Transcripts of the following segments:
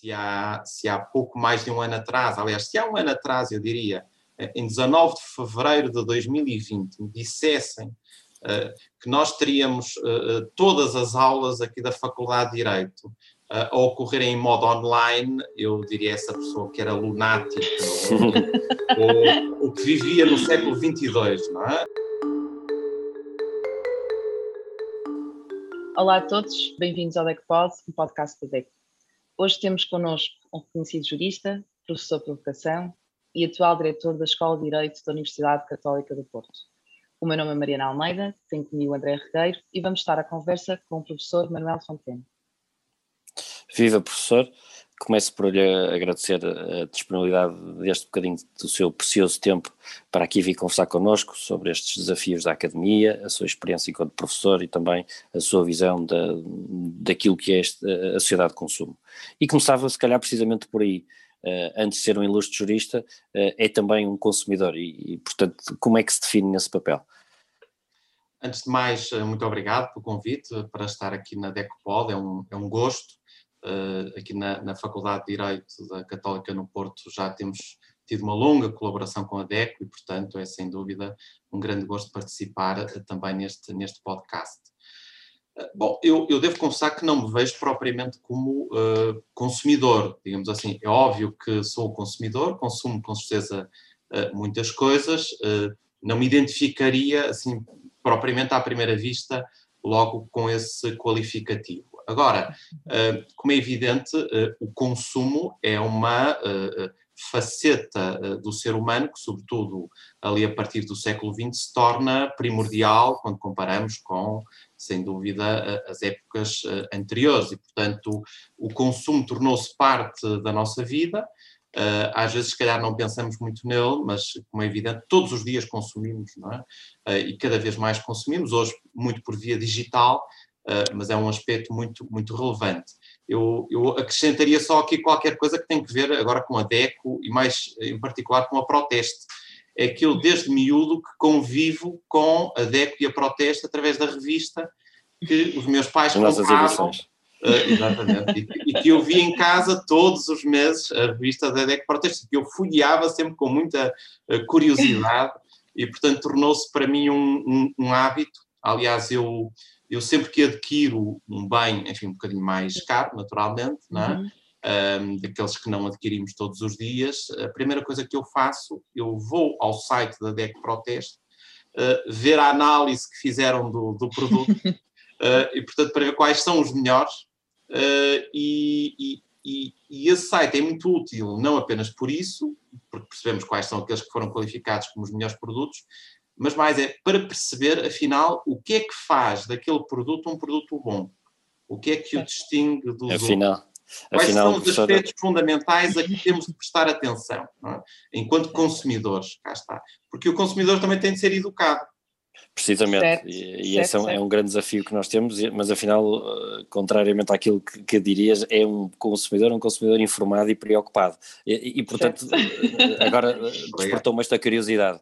se há, se há pouco mais de um ano atrás, aliás, se há um ano atrás, eu diria, em 19 de fevereiro de 2020, me dissessem uh, que nós teríamos uh, todas as aulas aqui da Faculdade de Direito uh, a ocorrerem em modo online, eu diria essa pessoa que era lunática ou, ou, que vivia no século 22, não é? Olá a todos, bem-vindos ao DECPOD, um podcast da DEC. Hoje temos connosco um reconhecido jurista, professor de educação e atual diretor da Escola de Direito da Universidade Católica do Porto. O meu nome é Mariana Almeida, tenho comigo André Regueiro e vamos estar à conversa com o professor Manuel Fontaine. Viva, professor. Começo por lhe agradecer a disponibilidade deste bocadinho do seu precioso tempo para aqui vir conversar connosco sobre estes desafios da academia, a sua experiência enquanto professor e também a sua visão da, daquilo que é este, a sociedade de consumo. E começava, se calhar, precisamente por aí. Uh, antes de ser um ilustre jurista, uh, é também um consumidor e, e, portanto, como é que se define nesse papel? Antes de mais, eh, muito obrigado pelo convite para estar aqui na Decopod, é um, é um gosto aqui na, na, Faculdade de Direito da Católica no Porto já temos tido uma longa colaboração com a DECO e, portanto, é sem dúvida um grande gosto participar uh, também neste, neste podcast. Uh, bom, eu, eu, devo confessar que não me vejo propriamente como consumidor, digamos assim. É óbvio que sou consumidor, consumo com certeza muitas coisas, não me identificaria, assim, propriamente à primeira vista, logo com esse qualificativo. Agora, eh, como é evidente, eh, o consumo é uma eh, faceta do ser humano que, sobretudo ali a partir do século XX, se torna primordial quando comparamos com, sem dúvida, as épocas anteriores. E, portanto, o consumo tornou-se parte da nossa vida. Às vezes, se calhar, não pensamos muito nele, mas, como é evidente, todos os dias consumimos, não é? E cada vez mais consumimos, hoje, muito por via digital, mas é um aspecto muito, muito relevante. Eu, eu, acrescentaria só aqui qualquer coisa que tem que ver agora com a DECO e mais em particular com a Proteste. É que eu desde miúdo que convivo com a DECO e a Proteste através da revista que os meus pais compravam. Uh, exatamente. E, e, que eu vi em casa todos os meses a revista da DEC Proteste, que eu folheava sempre com muita uh, curiosidade e, portanto, tornou-se para mim um, um, um hábito. Aliás, eu eu sempre que adquiro um bem, enfim, um bocadinho mais caro, naturalmente, não é? Uhum. Um, daqueles que não adquirimos todos os dias, a primeira coisa que eu faço, eu vou ao site da DEC Proteste, uh, ver a análise que fizeram do, do produto uh, e, portanto, para ver quais são os melhores. Uh, e, e, e, e, esse site é muito útil, não apenas por isso, porque percebemos quais são aqueles que foram qualificados como os melhores produtos, mas mais é para perceber, afinal, o que é que faz daquele produto um produto bom. O que é que o distingue dos afinal, outros. Quais afinal, são os professora... aspectos fundamentais a que temos de prestar atenção, é? enquanto consumidores, cá está. Porque o consumidor também tem de ser educado. Precisamente, certo, e, e esse é um, é um, grande desafio que nós temos, mas afinal, uh, contrariamente àquilo que, que, dirias, é um consumidor, um consumidor informado e preocupado. E, e portanto, certo. Uh, agora uh, despertou-me esta curiosidade.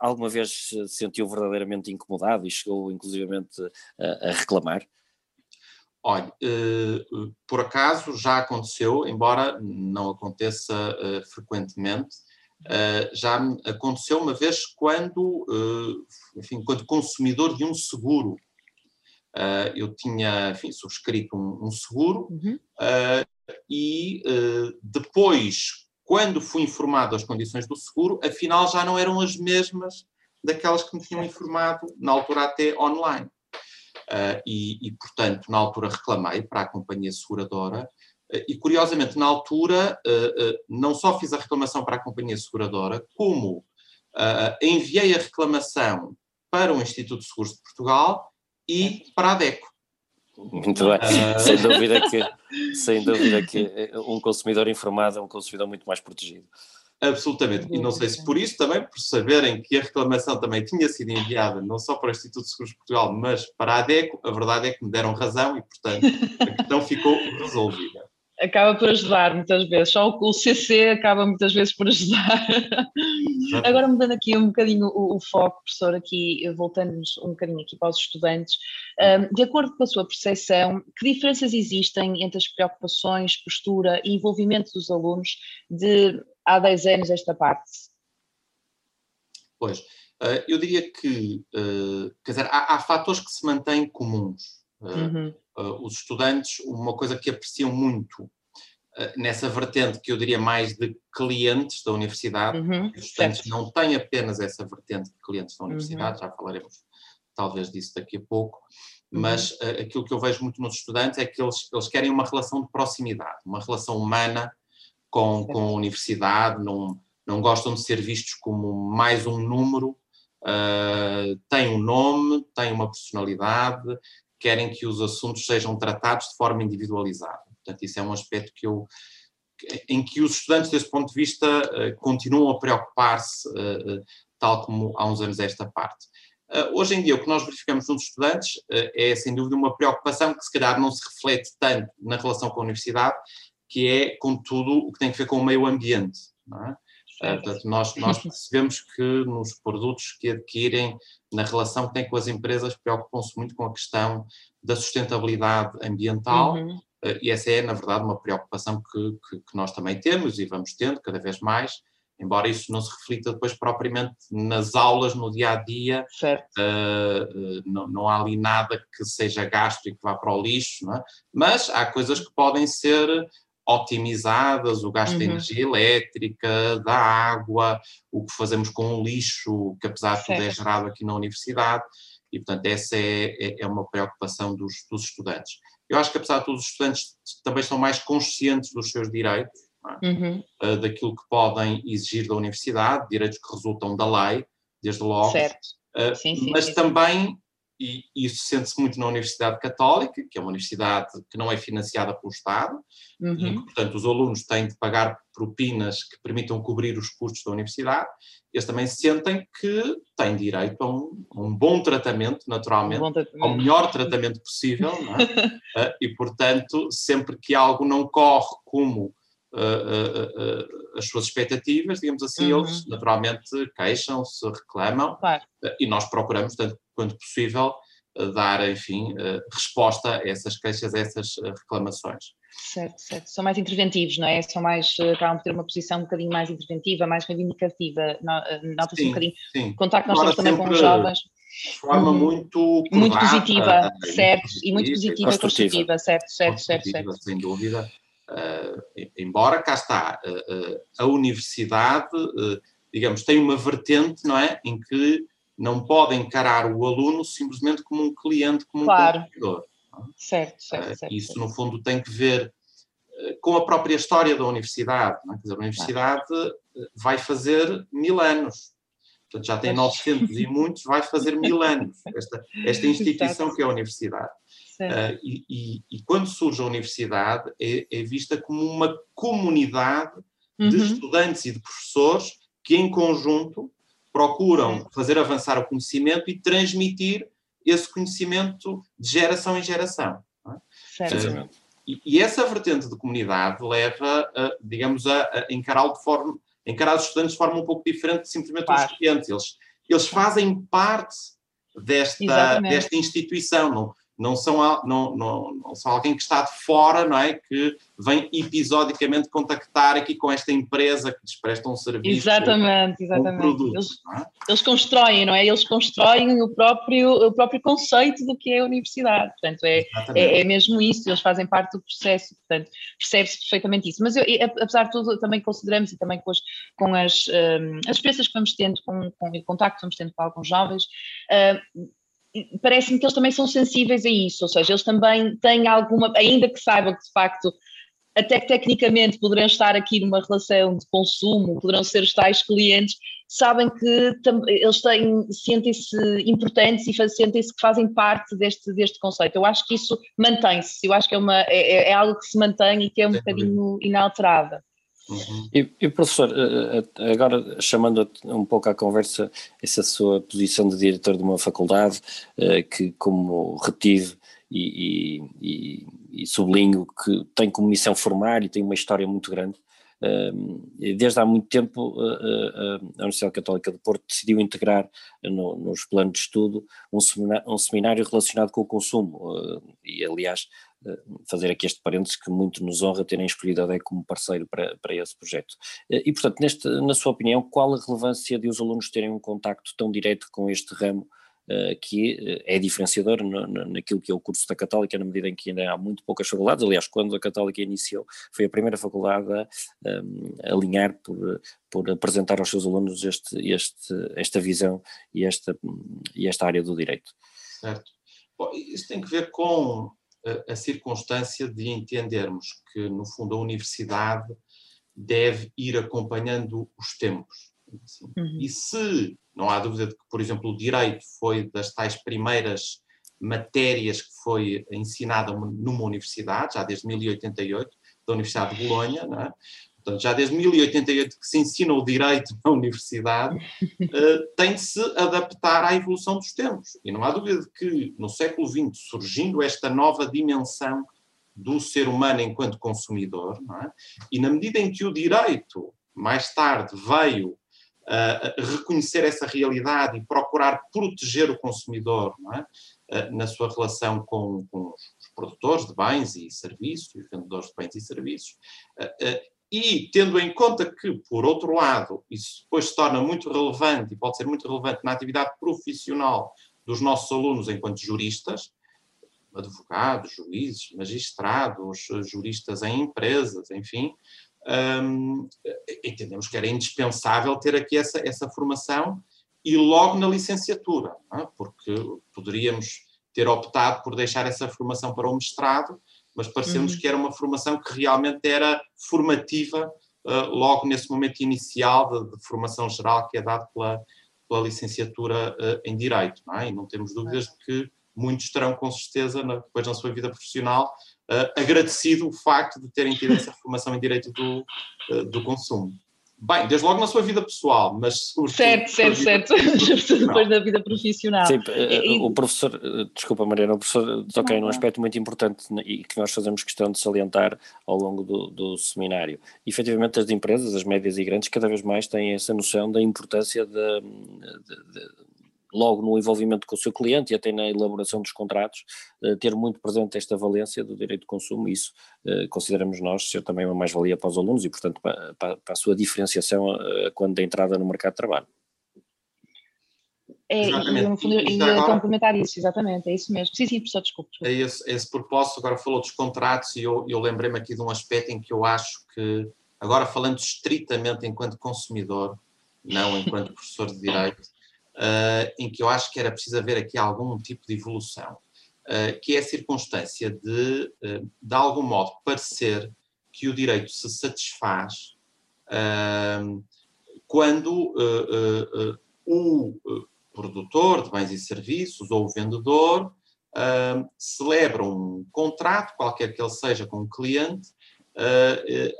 Alguma vez se sentiu verdadeiramente incomodado e chegou inclusivamente a, a reclamar? Olha, por acaso já aconteceu, embora não aconteça frequentemente, Uh, já aconteceu uma vez quando, uh, enfim, quando consumidor de um seguro. Uh, eu tinha, enfim, subscrito um, um seguro uhum. e depois, quando fui informado das condições do seguro, afinal já não eram as mesmas daquelas que me tinham informado, na altura até online. E, e, portanto, na altura reclamei para a companhia seguradora e, curiosamente, na altura, eh, eh, não só fiz a reclamação para a companhia seguradora, como eh, enviei a reclamação para o Instituto de Seguros de Portugal e para a DECO. Muito bem, sem, dúvida que, sem dúvida que um consumidor informado é um consumidor muito mais protegido. Absolutamente, e não sei se por isso também, por saberem que a reclamação também tinha sido enviada não só para o Instituto de Seguros de Portugal, mas para a ADECO, a verdade é que me deram razão e, portanto, a questão ficou resolvida. Acaba por ajudar muitas vezes, só o CC acaba muitas vezes por ajudar. Agora mudando aqui um bocadinho o, o, foco, professor, aqui voltando-nos um bocadinho aqui para os estudantes, um, de acordo com a sua percepção, que diferenças existem entre as preocupações, postura e envolvimento dos alunos de há 10 anos esta parte? Pois, eh, eu diria que, eh, quer dizer, há, há fatores que se mantêm comuns. Eh, uhum. Os estudantes, uma coisa que apreciam muito nessa vertente que eu diria mais de clientes da universidade, uhum. os estudantes certo. não têm apenas essa vertente de clientes da universidade, uhum. já falaremos talvez disso daqui a pouco, uhum. mas uh, aquilo que eu vejo muito nos estudantes é que eles, eles querem uma relação de proximidade, uma relação humana com, com a universidade, não, não gostam de ser vistos como mais um número, uh, têm um nome, têm uma personalidade, querem que os assuntos sejam tratados de forma individualizada. Portanto, isso é um aspecto que eu, em que os estudantes, desse ponto de vista, uh, continuam a preocupar-se, uh, tal como há uns anos esta parte. Hoje em dia, o que nós verificamos nos estudantes é, sem dúvida, uma preocupação que, se calhar, não se reflete tanto na relação com a universidade, que é, com tudo, o que tem a ver com o meio ambiente. É? Portanto, nós, nós percebemos que nos produtos que adquirem, na relação que têm com as empresas, preocupam-se muito com a questão da sustentabilidade ambiental, uhum. Eh, e essa é, na verdade, uma preocupação que, que, que, nós também temos e vamos tendo cada vez mais, embora isso não se reflita depois propriamente nas aulas, no dia a dia, uh, não, não, há ali nada que seja gasto e que vá para o lixo, é? mas há coisas que podem ser otimizadas, o gasto uhum. de energia elétrica, da água, o que fazemos com o lixo, que apesar de tudo é gerado aqui na universidade, e portanto essa é, é, é uma preocupação dos, dos, estudantes. Eu acho que apesar de tudo os estudantes também estão mais conscientes dos seus direitos, é? uhum. uh, daquilo que podem exigir da universidade, direitos que resultam da lei, desde logo, certo. Uh, sim, sim, mas sim. também e isso sente-se muito na Universidade Católica, que é uma universidade que não é financiada pelo Estado, uhum. e que, portanto, os alunos têm de pagar propinas que permitam cobrir os custos da universidade. Eles também sentem que têm direito a um, a um bom tratamento, naturalmente, um tratamento. ao melhor tratamento possível, é? Ah, e, portanto, sempre que algo não corre como Uh, uh, uh, as suas expectativas, digamos assim, uhum. eles naturalmente queixam-se, reclamam, claro. e nós procuramos, tanto quanto possível, dar, enfim, resposta a essas queixas, a essas reclamações. Certo, certo. São mais interventivos, não é? São mais, acabam por ter uma posição um bocadinho mais interventiva, mais reivindicativa, nota-se um bocadinho. Sim. Contacto nós temos também com os jovens. De forma muito Muito positiva, certo, e muito positiva e construtiva, certo, certo, certo, certo. Sem dúvida. Uh, embora cá está, uh, uh, a universidade, digamos, tem uma vertente, não é, em que não pode encarar o aluno simplesmente como um cliente, como claro. um consumidor. Certo, certo, certo. Isso, no fundo, tem que ver com a própria história da universidade. É? Quer dizer, a universidade claro. vai fazer mil anos. Portanto, já tem 900 e muitos, vai fazer mil anos, esta, esta instituição que é a universidade. Uh, e, e, e, quando surge a universidade, é, é vista como uma comunidade uhum. de estudantes e de professores que, em conjunto, procuram fazer avançar o conhecimento e transmitir esse conhecimento de geração em geração. É? E, e, essa vertente de comunidade leva, a, digamos, a, a encará-lo de forma, encarar os estudantes de forma um pouco diferente de simplesmente claro. os estudantes. Eles, eles fazem parte desta, desta instituição. Não, não são, não, não, não, são alguém que está de fora, não é? Que vem episodicamente contactar aqui com esta empresa que lhes presta um serviço. Exatamente, exatamente. Um produto, eles, é? eles, constroem, não é? Eles constroem o próprio, o próprio conceito do que é a universidade. Portanto, é, é, é, mesmo isso, eles fazem parte do processo, portanto, percebe-se perfeitamente isso. Mas eu, apesar de tudo, também consideramos, e também com as, com as, um, as experiências que vamos tendo, com, com o contacto que vamos tendo com alguns jovens, uh, parece-me que eles também são sensíveis a isso, ou seja, eles também têm alguma, ainda que saibam que de facto até que tecnicamente poderão estar aqui numa relação de consumo, poderão ser os tais clientes, sabem que eles têm, sentem-se importantes e sentem-se que fazem parte deste, deste conceito. Eu acho que isso mantém-se, eu acho que é, uma, é, é algo que se mantém e que é um bocadinho inalterável. Uhum. E, e, professor, eh, eh, agora chamando um pouco à conversa essa sua posição de diretor de uma faculdade, eh, que como retive e, e, e sublinho que tem como missão formar e tem uma história muito grande. Desde há muito tempo, a Universidade Católica de Porto decidiu integrar no, nos planos de estudo um seminário, um seminário relacionado com o consumo. E, aliás, fazer aqui este parênteses que muito nos honra terem escolhido a DEC como parceiro para, para esse projeto. E, portanto, neste, na sua opinião, qual a relevância de os alunos terem um contacto tão direto com este ramo eh, que eh, é diferenciador naquilo que é o curso da Católica, na medida em que ainda há muito poucas faculdades. Aliás, quando a Católica iniciou, foi a primeira faculdade a, a alinhar por, por apresentar aos seus alunos este, este, esta visão e esta, e esta área do direito. Certo. Bom, isso tem que ver com a, circunstância de entendermos que, no fundo, a universidade deve ir acompanhando os tempos. Assim. Uhum. E se não há dúvida de que, por exemplo, o direito foi das tais primeiras matérias que foi ensinada numa universidade, já desde 1088, da Universidade de Bolonha, não é? Portanto, já desde 1088 que se ensina o direito na universidade, uh, tem de se adaptar à evolução dos tempos. E não há dúvida de que no século XX, surgindo esta nova dimensão do ser humano enquanto consumidor, é? e na medida em que o direito mais tarde veio uh, reconhecer essa realidade e procurar proteger o consumidor é? uh, na sua relação com, com, os produtores de bens e serviços, os vendedores de bens e serviços, e tendo em conta que, por outro lado, isso depois se torna muito relevante e pode ser muito relevante na atividade profissional dos nossos alunos enquanto juristas, advogados, juízes, magistrados, juristas em empresas, enfim, um, entendemos que era indispensável ter aqui essa, essa formação e logo na licenciatura, é? porque poderíamos ter optado por deixar essa formação para o mestrado, mas pareceu-nos uhum. que era uma formação que realmente era formativa uh, logo nesse momento inicial de, de, formação geral que é dado pela, pela licenciatura uh, em Direito, não é? E não temos dúvidas de que muitos terão com certeza, depois na sua vida profissional, uh, agradecido o facto de terem tido essa formação em direito do, do consumo. Bem, desde logo na sua vida pessoal, mas Certo, certo, certo. Depois da vida profissional. Sim, e, o professor, desculpa Mariana, o professor toquei num aspecto muito importante e que nós fazemos questão de salientar ao longo do, do seminário. Efetivamente, as empresas, as médias e grandes, cada vez mais têm essa noção da importância de, de, de logo no envolvimento com o seu cliente e até na elaboração dos contratos, eh, ter muito presente esta valência do direito de consumo, isso eh, consideramos nós ser também uma mais-valia para os alunos e, portanto, para, para, a sua diferenciação eh, quando da entrada no mercado de trabalho. É, exatamente. e no fundo, e, agora, complementar isso, exatamente, é isso mesmo. Sim, sim, professor, desculpe. É esse, esse propósito, agora falou dos contratos e eu, eu lembrei-me aqui de um aspecto em que eu acho que, agora falando estritamente enquanto consumidor, não enquanto professor de Direito, uh, em que eu acho que era preciso haver aqui algum tipo de evolução, uh, que é a circunstância de, uh, de algum modo, parecer que o direito se satisfaz quando o produtor de bens e serviços ou o vendedor celebra um contrato, qualquer que ele seja, com o cliente,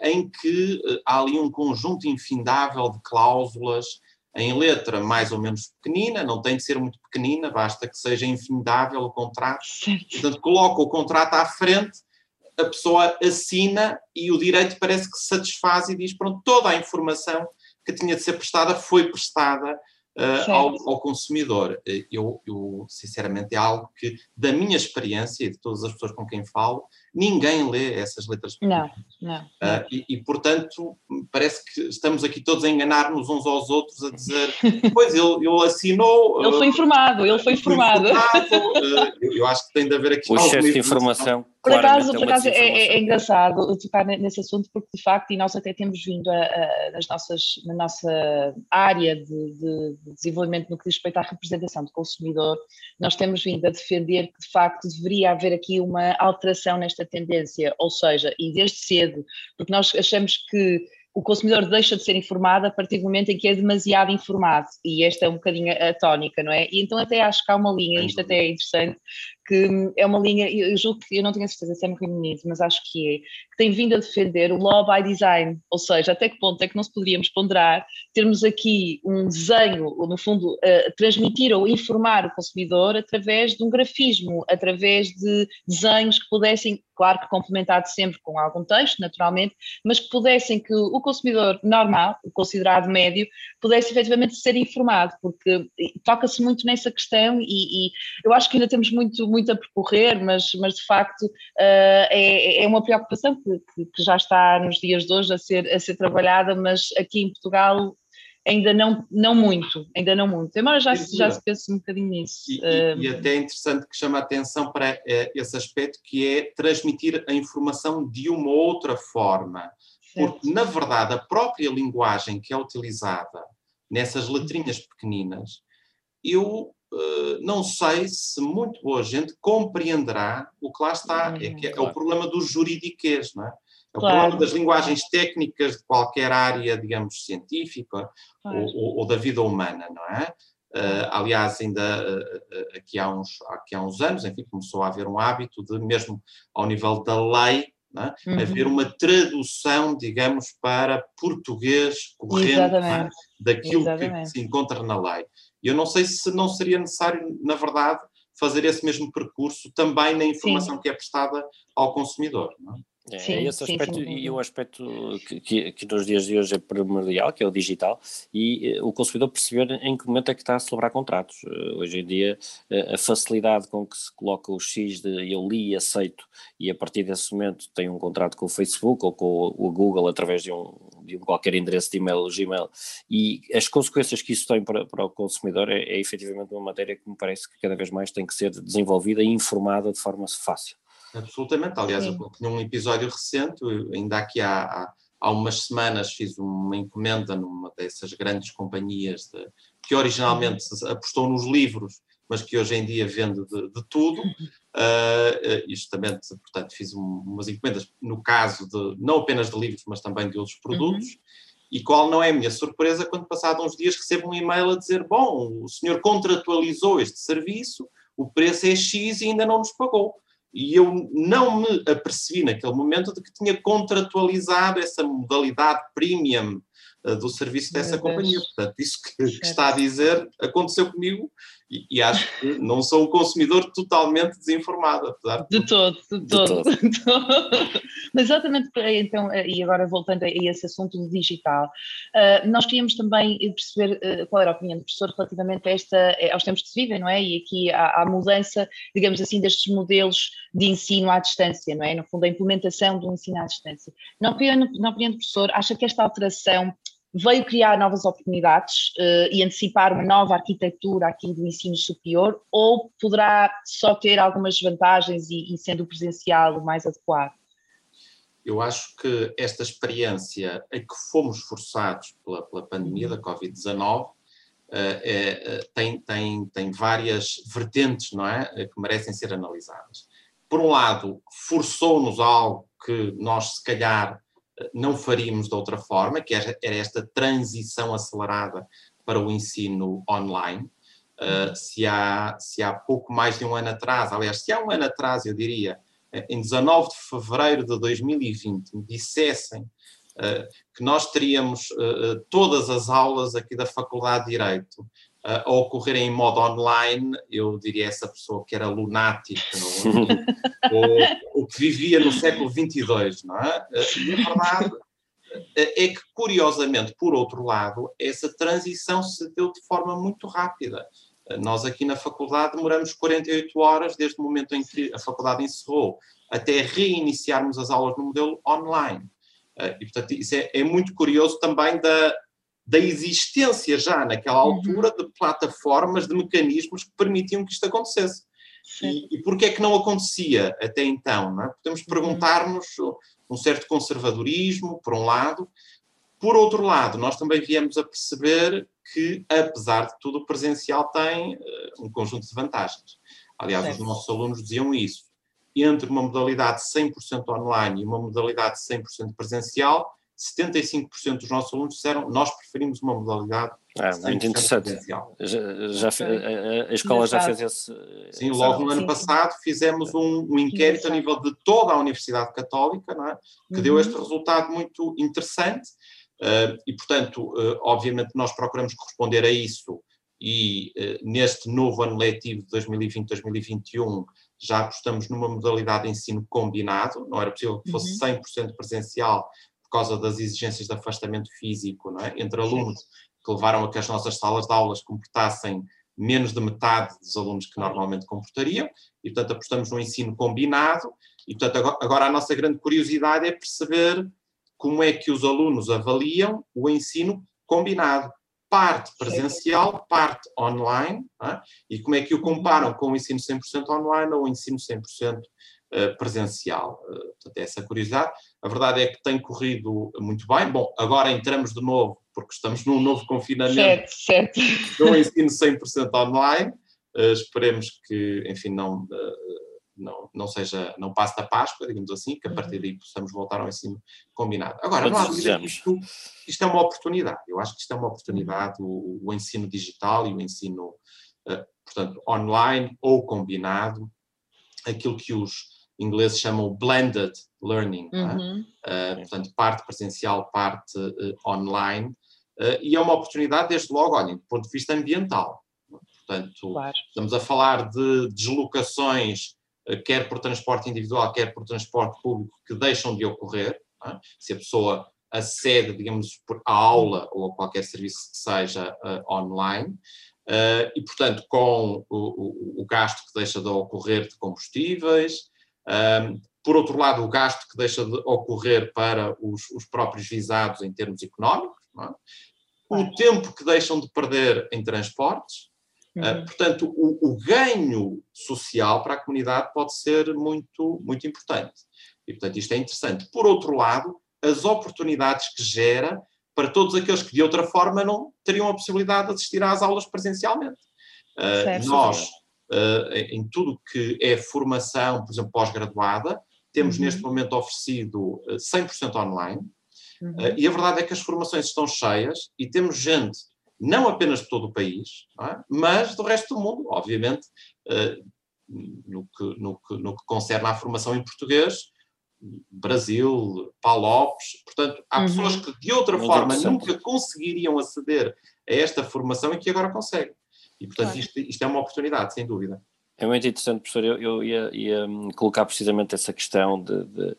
em que há ali um conjunto infindável de cláusulas em letra mais ou menos pequenina, não tem de ser muito pequenina, basta que seja infindável o contrato. Portanto, coloca o contrato à frente, a pessoa assina e o direito parece que se satisfaz e diz: pronto, toda a informação que tinha de ser prestada foi prestada uh, ao, ao, consumidor. Eh, eu, eu, sinceramente, é algo que, da minha experiência e de todas as pessoas com quem falo, ninguém lê essas letras pequenas. Não, não. Uh, e, e, portanto, parece que estamos aqui todos a enganar-nos uns aos outros, a dizer, pois ele, ele assinou... Ele foi informado, ele foi informado. uh, eu, eu, acho que tem de haver aqui... O excesso de informação. Por acaso, por acaso é, é, é, engraçado tocar nesse assunto, porque de facto, e nós até temos vindo a, a, nas nossas, na nossa área de, de, de desenvolvimento no que diz respeito à representação do consumidor, nós temos vindo a defender que de facto deveria haver aqui uma alteração nesta esta tendência, ou seja, e desde cedo, porque nós achamos que o consumidor deixa de ser informado a partir do momento em que é demasiado informado, e esta é um bocadinho a tónica, não é? E então até acho que há uma linha, isto até é interessante, que é uma linha, eu julgo que eu não tenho certeza se é no Reino Unido, mas acho que é, que tem vindo a defender o law by design, ou seja, até que ponto é que se poderíamos ponderar termos aqui um desenho, ou no fundo, uh, transmitir ou informar o consumidor através de um grafismo, através de desenhos que pudessem claro que complementado sempre com algum texto, naturalmente, mas que pudessem que o consumidor normal, considerado médio, pudesse efetivamente ser informado, porque toca-se muito nessa questão e, e, eu acho que ainda temos muito, muito a percorrer, mas, mas de facto uh, é, é uma preocupação que, que, já está nos dias de hoje a ser, a ser trabalhada, mas aqui em Portugal ainda não, não muito, ainda não muito. Embora já, já se pense um bocadinho nisso. E, e, e, até é interessante que chama a atenção para é, esse aspecto que é transmitir a informação de uma outra forma. Certo. Porque, na verdade, a própria linguagem que é utilizada nessas letrinhas pequeninas, eu não sei se muito boa gente compreenderá o que lá está. é, que é, é o problema do juridiquês, não é? É o claro. problema das linguagens técnicas de qualquer área, digamos, científica claro. ou, ou, da vida humana, não é? Uh, aliás, ainda uh, aqui, há uns, aqui há uns anos, enfim, começou a haver um hábito de, mesmo ao nível da lei, é? uhum. haver uma tradução, digamos, para português corrente é? daquilo que se encontra na lei. E eu não sei se não seria necessário, na verdade, fazer esse mesmo percurso também na informação Sim. que é prestada ao consumidor. Não é? É, sim, é esse aspecto sim, sim, e o aspecto que, que, que, nos dias de hoje é primordial, que é o digital, e uh, o consumidor perceber em que momento é que está a celebrar contratos. Uh, hoje em dia, uh, a facilidade com que se coloca o X de eu li e aceito, e a partir desse momento tem um contrato com o Facebook ou com o, o Google através de um, de um qualquer endereço de e-mail, Gmail, e as consequências que isso tem para, para o consumidor é, é efetivamente uma matéria que me parece que cada vez mais tem que ser desenvolvida e informada de forma fácil. Absolutamente. Aliás, Sim. eu tinha um episódio recente, ainda aqui há, há, há, umas semanas fiz uma encomenda numa dessas grandes companhias de, que originalmente uhum. apostou nos livros, mas que hoje em dia vende de, de tudo. Uh, justamente, portanto, fiz um, umas encomendas, no caso de não apenas de livros, mas também de outros produtos. Uhum. E qual não é a minha surpresa quando, passados uns dias, recebo um e-mail a dizer: Bom, o senhor contratualizou este serviço, o preço é X e ainda não nos pagou e eu não me apercebi naquele momento de que tinha contratualizado essa modalidade premium uh, do serviço dessa companhia. Portanto, isso que, que, está a dizer aconteceu comigo e, e, acho que não sou um consumidor totalmente desinformado, apesar de, de todo, de, todo. De todo. Mas exatamente, então, eh, e agora voltando a esse assunto do digital, uh, nós queríamos também perceber qual era a opinião do professor relativamente a esta, aos tempos que se vivem, não é? E aqui à, mudança, digamos assim, destes modelos de ensino à distância, não é? No fundo, a implementação do ensino à distância. Na opinião, na opinião do professor, acha que esta alteração veio criar novas oportunidades uh, e antecipar uma nova arquitetura aqui do ensino superior, ou poderá só ter algumas vantagens e, e sendo o presencial o mais adequado? Eu acho que esta experiência em que fomos forçados pela, pela pandemia da Covid-19 uh, é, uh, tem, tem, tem várias vertentes, não é? Que merecem ser analisadas. Por um lado, forçou-nos algo que nós, se calhar, não faríamos de outra forma, que era esta transição acelerada para o ensino online. Uh, se, há, se há pouco mais de um ano atrás, aliás, se há um ano atrás, eu diria, em 19 de fevereiro de 2020, me dissessem uh, que nós teríamos uh, todas as aulas aqui da Faculdade de Direito a ocorrerem em modo online, eu diria essa pessoa que era lunática ou, ou, que vivia no século 22, não é? E a verdade é que, curiosamente, por outro lado, essa transição se deu de forma muito rápida. Nós aqui na faculdade demoramos 48 horas desde o momento em que a faculdade encerrou até reiniciarmos as aulas no modelo online. E, portanto, isso é, é muito curioso também da, da existência já naquela uhum. altura de plataformas, de mecanismos que permitiam que isto acontecesse. E, e porquê é que não acontecia até então? É? Podemos uhum. perguntar-nos um certo conservadorismo, por um lado. Por outro lado, nós também viemos a perceber que, apesar de tudo, o presencial tem uh, um conjunto de vantagens. Aliás, certo. os nossos alunos diziam isso. Entre uma modalidade 100% online e uma modalidade 100% presencial, 75% dos nossos alunos disseram nós preferimos uma modalidade ah, muito interessante. Já, já a, a, escola já fez esse. Sim, logo no ano sim, passado fizemos um, um inquérito a nível de toda a Universidade Católica, não é? que uhum. deu este resultado muito interessante. Uh, e, portanto, uh, obviamente, nós procuramos corresponder a isso. E uh, neste novo ano letivo de 2020-2021 já apostamos numa modalidade de ensino combinado, não era possível que fosse uhum. 100% presencial por causa das exigências de afastamento físico é? entre alunos que levaram a que as nossas salas de aulas comportassem menos de metade dos alunos que normalmente comportariam, e portanto apostamos no ensino combinado, e portanto agora a nossa grande curiosidade é perceber como é que os alunos avaliam o ensino combinado, parte presencial, parte online, é? e como é que o comparam com o ensino 100% online ou o ensino 100% eh, presencial. Eh, portanto, é essa curiosidade. A verdade é que tem corrido muito bem. Bom, agora entramos de novo, porque estamos num novo confinamento. Certo, certo. Num ensino 100% online. Uh, esperemos que, enfim, não, uh, não, não seja, não passe da Páscoa, digamos assim, que a partir uhum. daí possamos voltar ao ensino combinado. Agora, não há isto, isto é uma oportunidade. Eu acho que isto é uma oportunidade, o, o ensino digital e o ensino, uh, portanto, online ou combinado, aquilo que os ingleses chamam blended learning, é? uhum. é? uh, portanto, parte presencial, parte uh, online, uh, e é uma oportunidade, desde logo, olhem, do ponto de vista ambiental. Portanto, claro. estamos a falar de deslocações, quer por transporte individual, quer por transporte público, que deixam de ocorrer. É? Se a pessoa acede, digamos, à aula ou a qualquer serviço que seja online, Uh, e, portanto, com o, o, o, gasto que deixa de ocorrer de combustíveis, um, por outro lado, o gasto que deixa de ocorrer para os, os próprios visados em termos económicos, é? o tempo que deixam de perder em transportes. Ah, uhum. Uh, portanto, o, o, ganho social para a comunidade pode ser muito, muito importante. E, portanto, isto é interessante. Por outro lado, as oportunidades que gera para todos aqueles que, de outra forma, não teriam a possibilidade de assistir às aulas presencialmente. Uh, nós, uh, em tudo que é formação, por exemplo, pós-graduada. Temos uhum. neste momento oferecido 100% eh, online. Uhum. Uh, e a verdade é que as formações estão cheias e temos gente, não apenas de todo o país, é? mas do resto do mundo, obviamente, uh, no, que, no, que, no que concerne à formação em português, Brasil, Palopes, portanto, há uhum. pessoas que de outra Muito forma nunca conseguiriam aceder a esta formação e que agora conseguem. E, portanto, claro. isto, isto, é uma oportunidade, sem dúvida. É muito interessante, professor. Eu, eu ia, ia, hum, colocar precisamente essa questão de, de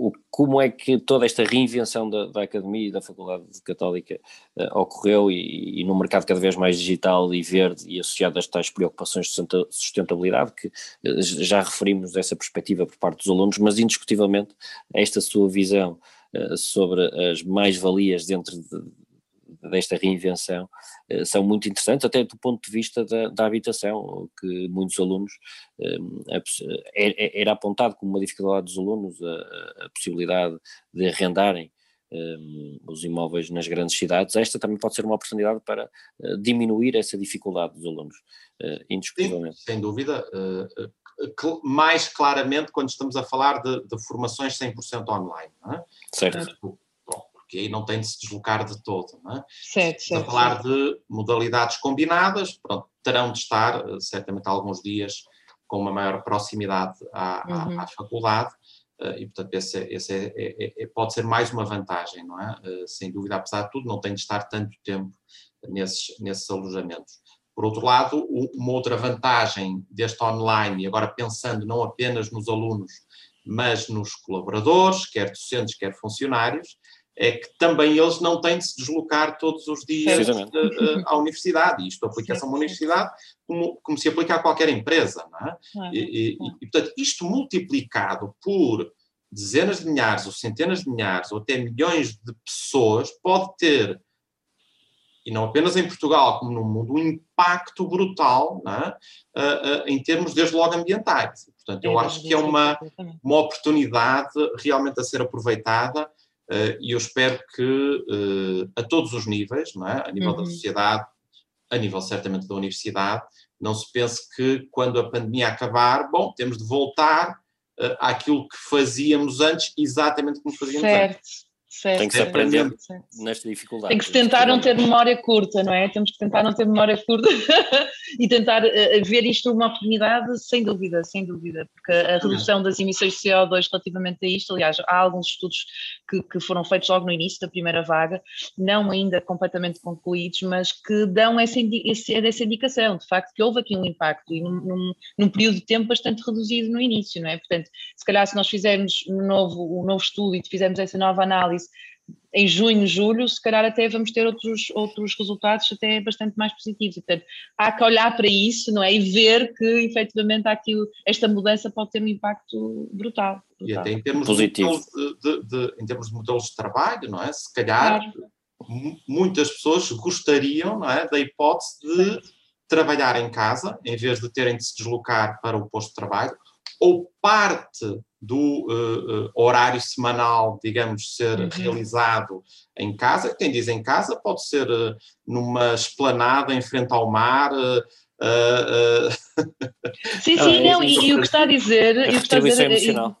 o, como é que toda esta reinvenção da, da Academia e da Faculdade Católica uh, ocorreu e, e no mercado cada vez mais digital e verde e associado a estas preocupações de sustentabilidade, que uh, já referimos dessa perspectiva por parte dos alunos, mas indiscutivelmente esta sua visão uh, sobre as mais-valias dentro de, desta reinvenção eh, são muito interessantes, até do ponto de vista da, da habitação, que muitos alunos ehm, era apontado como uma dificuldade dos alunos a, a possibilidade de arrendarem um, ehm, os imóveis nas grandes cidades, esta também pode ser uma oportunidade para uh, diminuir essa dificuldade dos alunos, uh, indiscutivelmente. Sim, sem dúvida, uh, mais claramente quando estamos a falar de, de formações 100% online. É? Certo porque aí não tem de se deslocar de todo. Não é? Certo, certo. A falar de modalidades combinadas, pronto, terão de estar eh, certamente alguns dias com uma maior proximidade à, uhum. à, à faculdade, uh, e portanto esse, esse é, é, é, pode ser mais uma vantagem, não é? Uh, sem dúvida, apesar de tudo, não tem de estar tanto tempo nesses, nesses alojamentos. Por outro lado, uma outra vantagem deste online, e agora pensando não apenas nos alunos, mas nos colaboradores, quer docentes, quer funcionários, é que também eles não têm de se deslocar todos os dias uh, uh, à universidade. E isto aplica-se a uma universidade como, como, se aplica a qualquer empresa. Não é? e, e, e, portanto, isto multiplicado por dezenas de milhares, ou centenas de milhares, ou até milhões de pessoas, pode ter, e não apenas em Portugal, como no mundo, um impacto brutal é? uh, em termos, desde logo, ambientais. Portanto, eu acho que é uma, uma oportunidade realmente a ser aproveitada eh, e eu espero que eh, a todos os níveis, não é? a nível uhum. da sociedade, a nível certamente da universidade, não se pense que quando a pandemia acabar, bom, temos de voltar uh, àquilo que fazíamos antes, exatamente como fazíamos certo. antes. Certo, tem que se aprender certo. nesta dificuldade. Tem que se tentar não ter memória curta, não é? Temos que tentar não ter memória curta e tentar uh, ver isto uma oportunidade, sem dúvida, sem dúvida, porque a redução das emissões de CO2 relativamente a isto, aliás, há alguns estudos que, que foram feitos logo no início da primeira vaga, não ainda completamente concluídos, mas que dão essa, essa indicação, de facto, que houve aqui um impacto e num, num, num, período de tempo bastante reduzido no início, não é? Portanto, se calhar se nós fizermos um novo, um novo estudo e fizermos essa nova análise em junho, julho, se calhar até vamos ter outros, outros resultados até bastante mais positivos. Portanto, há que olhar para isso, não é? E ver que efetivamente aqui, esta mudança pode ter um impacto brutal. brutal. E até em termos, Positivo. De, de, de, em termos de modelos de trabalho, não é? Se calhar claro. muitas pessoas gostariam, não é? Da hipótese de trabalhar em casa, em vez de terem de se deslocar para o posto de trabalho, ou parte do uh, uh, horário semanal, digamos, ser uhum. realizado em casa. Quem diz em casa pode ser uh, numa esplanada em frente ao mar. sim, sim, não, e, e, o que está a dizer. A dizer, emocional.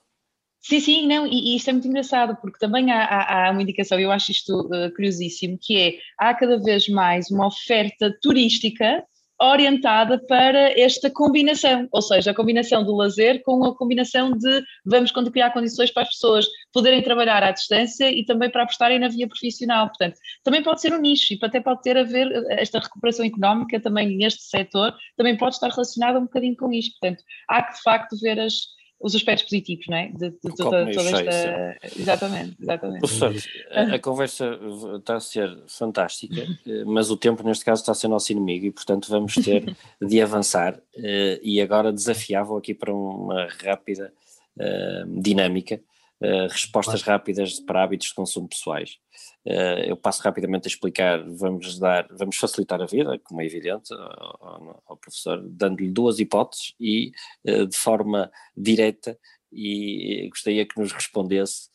Sim, sim, não, e, e, isto é muito engraçado, porque também há, há, há uma indicação, eu acho isto curiosíssimo, que é, há cada vez mais uma oferta turística orientada para esta combinação, ou seja, a combinação do lazer com a combinação de vamos criar condições para as pessoas poderem trabalhar à distância e também para apostarem na via profissional. Portanto, também pode ser um nicho e até pode ter a ver esta recuperação económica também neste setor, também pode estar relacionada um bocadinho com isto. Portanto, há que de facto ver as, os aspectos positivos, não é? De, de toda, toda esta. Exatamente, exatamente. Professor, a, a, conversa está a ser fantástica, eh, mas o tempo neste caso está a ser nosso inimigo e, portanto, vamos ter de avançar eh, e agora desafiava aqui para uma rápida eh, dinâmica eh, respostas rápidas para hábitos de consumo pessoais. Uh, eu passo rapidamente a explicar, vamos dar, vamos facilitar a vida, como é evidente, ao, ao professor, dando-lhe duas hipóteses e uh, de forma direta e gostaria que nos respondesse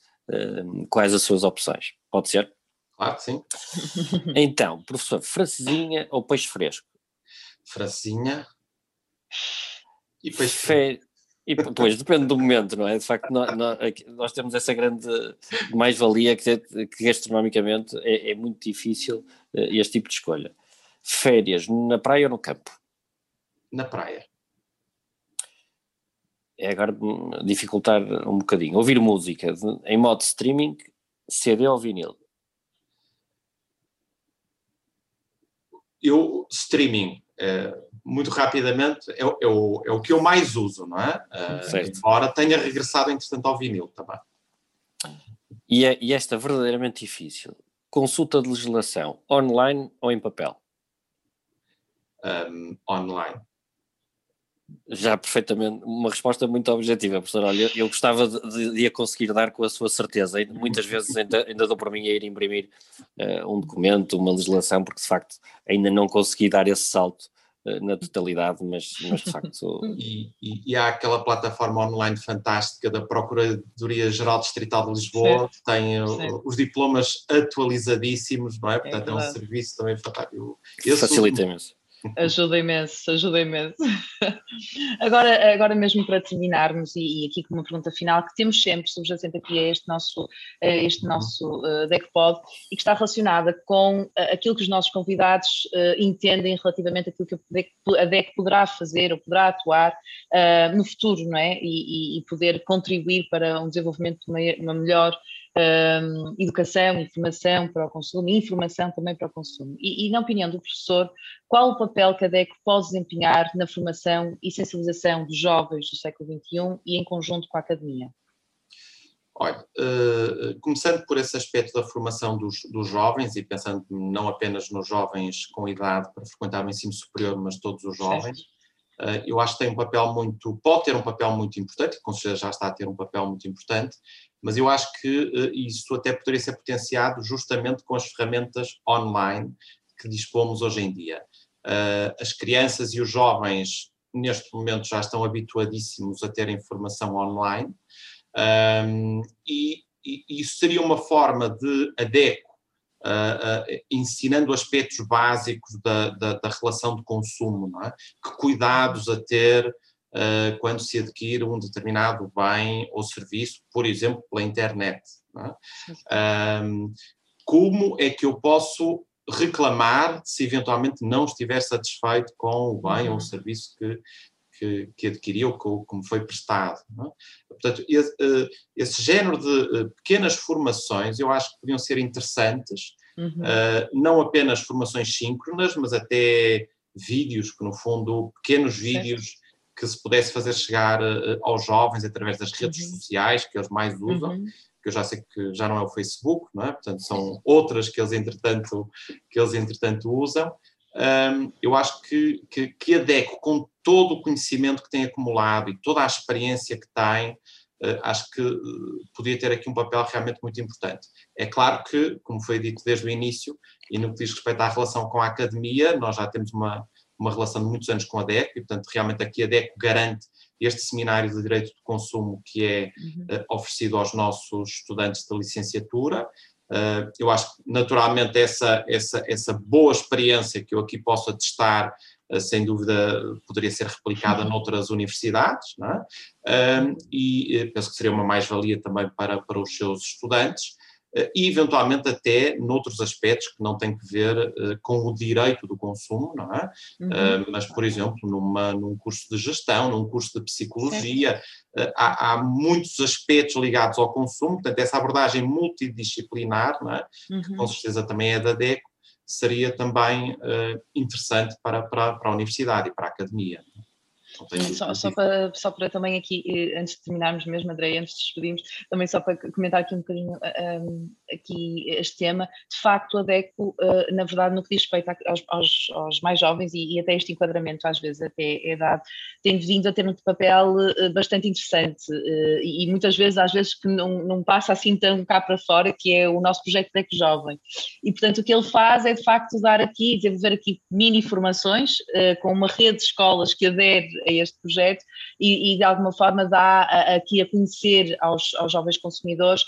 quais as suas opções. Pode ser? Claro que sim. Então, professor, francesinha ou peixe fresco? Francesinha e peixe fresco. E pois, depende do momento, não é? De facto, nós, nós temos essa grande mais-valia que, que gastronomicamente é, é, muito difícil eh, este tipo de escolha. Férias na praia ou no campo? Na praia. É agora dificultar um bocadinho. Ouvir música em modo streaming, CD ou vinil? Eu, streaming. É, muito rapidamente, é, é, o, é o que eu mais uso, não é? Uh, embora tenha regressado, entretanto, ao vinil também. E, é, e esta verdadeiramente difícil. Consulta de legislação, online ou em papel? Um, online. Já perfeitamente, uma resposta muito objetiva, professor. Olha, eu gostava de, de, a conseguir dar com a sua certeza. Muitas vezes ainda, ainda dou para mim a ir imprimir uh, um documento, uma legislação, porque de facto ainda não consegui dar esse salto na totalidade, mas, mas de facto. e, e, e, há aquela plataforma online fantástica da Procuradoria-Geral Distrital de Lisboa, que tem eh, os diplomas atualizadíssimos, não é? Portanto, é, é um serviço também fantástico. Facilita imenso. Ajuda imenso, ajuda imenso. agora, agora mesmo para terminarmos, e, e, aqui com uma pergunta final, que temos sempre subjacente aqui a este nosso, a este nosso uh, DECPOD e que está relacionada com uh, aquilo que os nossos convidados uh, entendem relativamente àquilo que a DEC, a poderá fazer ou poderá atuar uh, no futuro, não é? E, e, e, poder contribuir para um desenvolvimento de uma, uma melhor um, educação, informação para o consumo e informação também para o consumo. E, e, na opinião do professor, qual o papel que a DEC pode desempenhar na formação e sensibilização dos jovens do século XXI e em conjunto com a academia? Olha, uh, começando por esse aspecto da formação dos, dos, jovens e pensando não apenas nos jovens com idade para frequentar o ensino superior, mas todos os jovens, eu acho que tem um papel muito, pode ter um papel muito importante, com certeza já está a ter um papel muito importante, mas eu acho que uh, isso até poderia ser potenciado justamente com as ferramentas online que dispomos hoje em dia. Uh, as crianças e os jovens, neste momento, já estão habituadíssimos a ter informação online, e, isso seria uma forma de uh, uh, ensinando aspectos básicos da, da, da, relação de consumo, é? que cuidados a ter quando se adquire um determinado bem ou serviço, por exemplo, pela internet. É? Um, como é que eu posso reclamar se eventualmente não estiver satisfeito com o bem uhum. ou o serviço que, que, que adquiriu, como foi prestado. É? Portanto, esse, eh, esse, género de eh, pequenas formações eu acho que podiam ser interessantes, uhum. uh, não apenas formações síncronas, mas até vídeos, que no fundo, pequenos vídeos que se pudesse fazer chegar aos jovens através das redes uhum. sociais que eles mais usam, uhum. que eu já sei que já não é o Facebook, não é? Portanto, são outras que eles entretanto, que eles, entretanto usam. Um, eu acho que, que, que a DECO, com todo o conhecimento que tem acumulado e toda a experiência que tem, uh, acho que uh, podia ter aqui um papel realmente muito importante. É claro que, como foi dito desde o início, e no que diz respeito à relação com a academia, nós já temos uma, uma relação de muitos anos com a DECO e, portanto, realmente aqui a DECO garante este seminário de Direito de Consumo que é uhum. uh, oferecido aos nossos estudantes de licenciatura. Uh, eu acho que, naturalmente, essa, essa, essa boa experiência que eu aqui posso atestar, uh, sem dúvida, poderia ser replicada noutras universidades, é? e penso que seria uma mais-valia também para, para os seus estudantes e eventualmente até noutros aspectos que não têm que ver uh, com o direito do consumo, não é? Uhum. Uh, mas, por exemplo, numa, num curso de gestão, num curso de psicologia, há, há, muitos aspectos ligados ao consumo, portanto, essa abordagem multidisciplinar, não é? Uhum. que com certeza também é da DECO, seria também interessante para, para, para a universidade e para a academia. Não é? Só, só, para, só para também aqui, eh, antes de terminarmos mesmo, André, antes de despedirmos, também só para comentar aqui um bocadinho um, ehm, aqui este tema, de facto a DECO, uh, na verdade, no que diz respeito aos, aos, aos mais jovens e, e, até este enquadramento às vezes até é dado, tem vindo a ter um papel uh, bastante interessante uh, e, e, muitas vezes, às vezes que não, não passa assim tão cá para fora, que é o nosso projeto DECO Jovem. E portanto o que ele faz é de facto dar aqui, desenvolver aqui mini formações com uma rede de escolas que adere a este projeto e, e de alguma forma dá aqui a conhecer aos, aos jovens consumidores.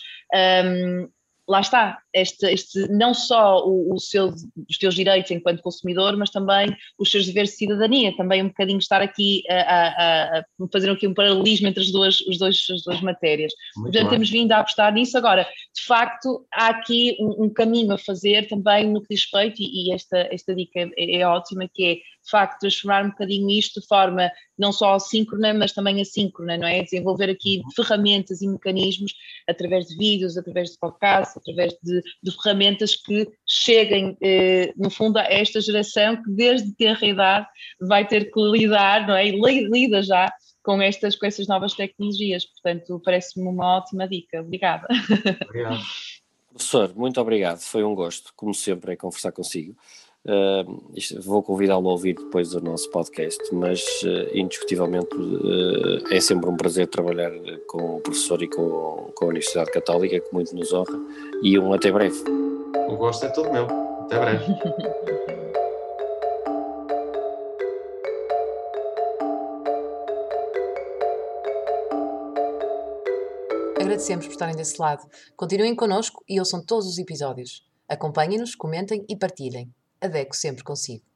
Um, lá está, este, este, não só o, o seu, os teus direitos enquanto consumidor, mas também os seus deveres de cidadania, também um bocadinho estar aqui a, a, a fazer aqui um paralelismo entre as duas, os dois, as duas matérias. Muito Portanto, bem. temos vindo a apostar nisso. Agora, de facto, há aqui um, um caminho a fazer também no que diz respeito, e, e esta, esta dica é, é ótima, que é de facto transformar um bocadinho isto de forma não só síncrona, mas também assíncrona, não é? Desenvolver aqui uhum. ferramentas e mecanismos através de vídeos, através de podcasts, através de, de ferramentas que cheguem, eh, no fundo, a esta geração que desde ter a idade vai ter que lidar, não é? E lida já com estas, com estas novas tecnologias. Portanto, parece-me uma ótima dica. Obrigada. Obrigado. Professor, muito obrigado. Foi um gosto, como sempre, é conversar consigo. Uh, isto, vou convidá-lo a ouvir depois do nosso podcast, mas uh, indiscutivelmente uh, é sempre um prazer trabalhar com o professor e com, com a Universidade Católica, que muito nos honra, e um até breve. O gosto é todo meu. Até breve. Agradecemos por estarem desse lado. Continuem connosco e ouçam todos os episódios. Acompanhem-nos, comentem e partilhem. Adeco sempre consigo.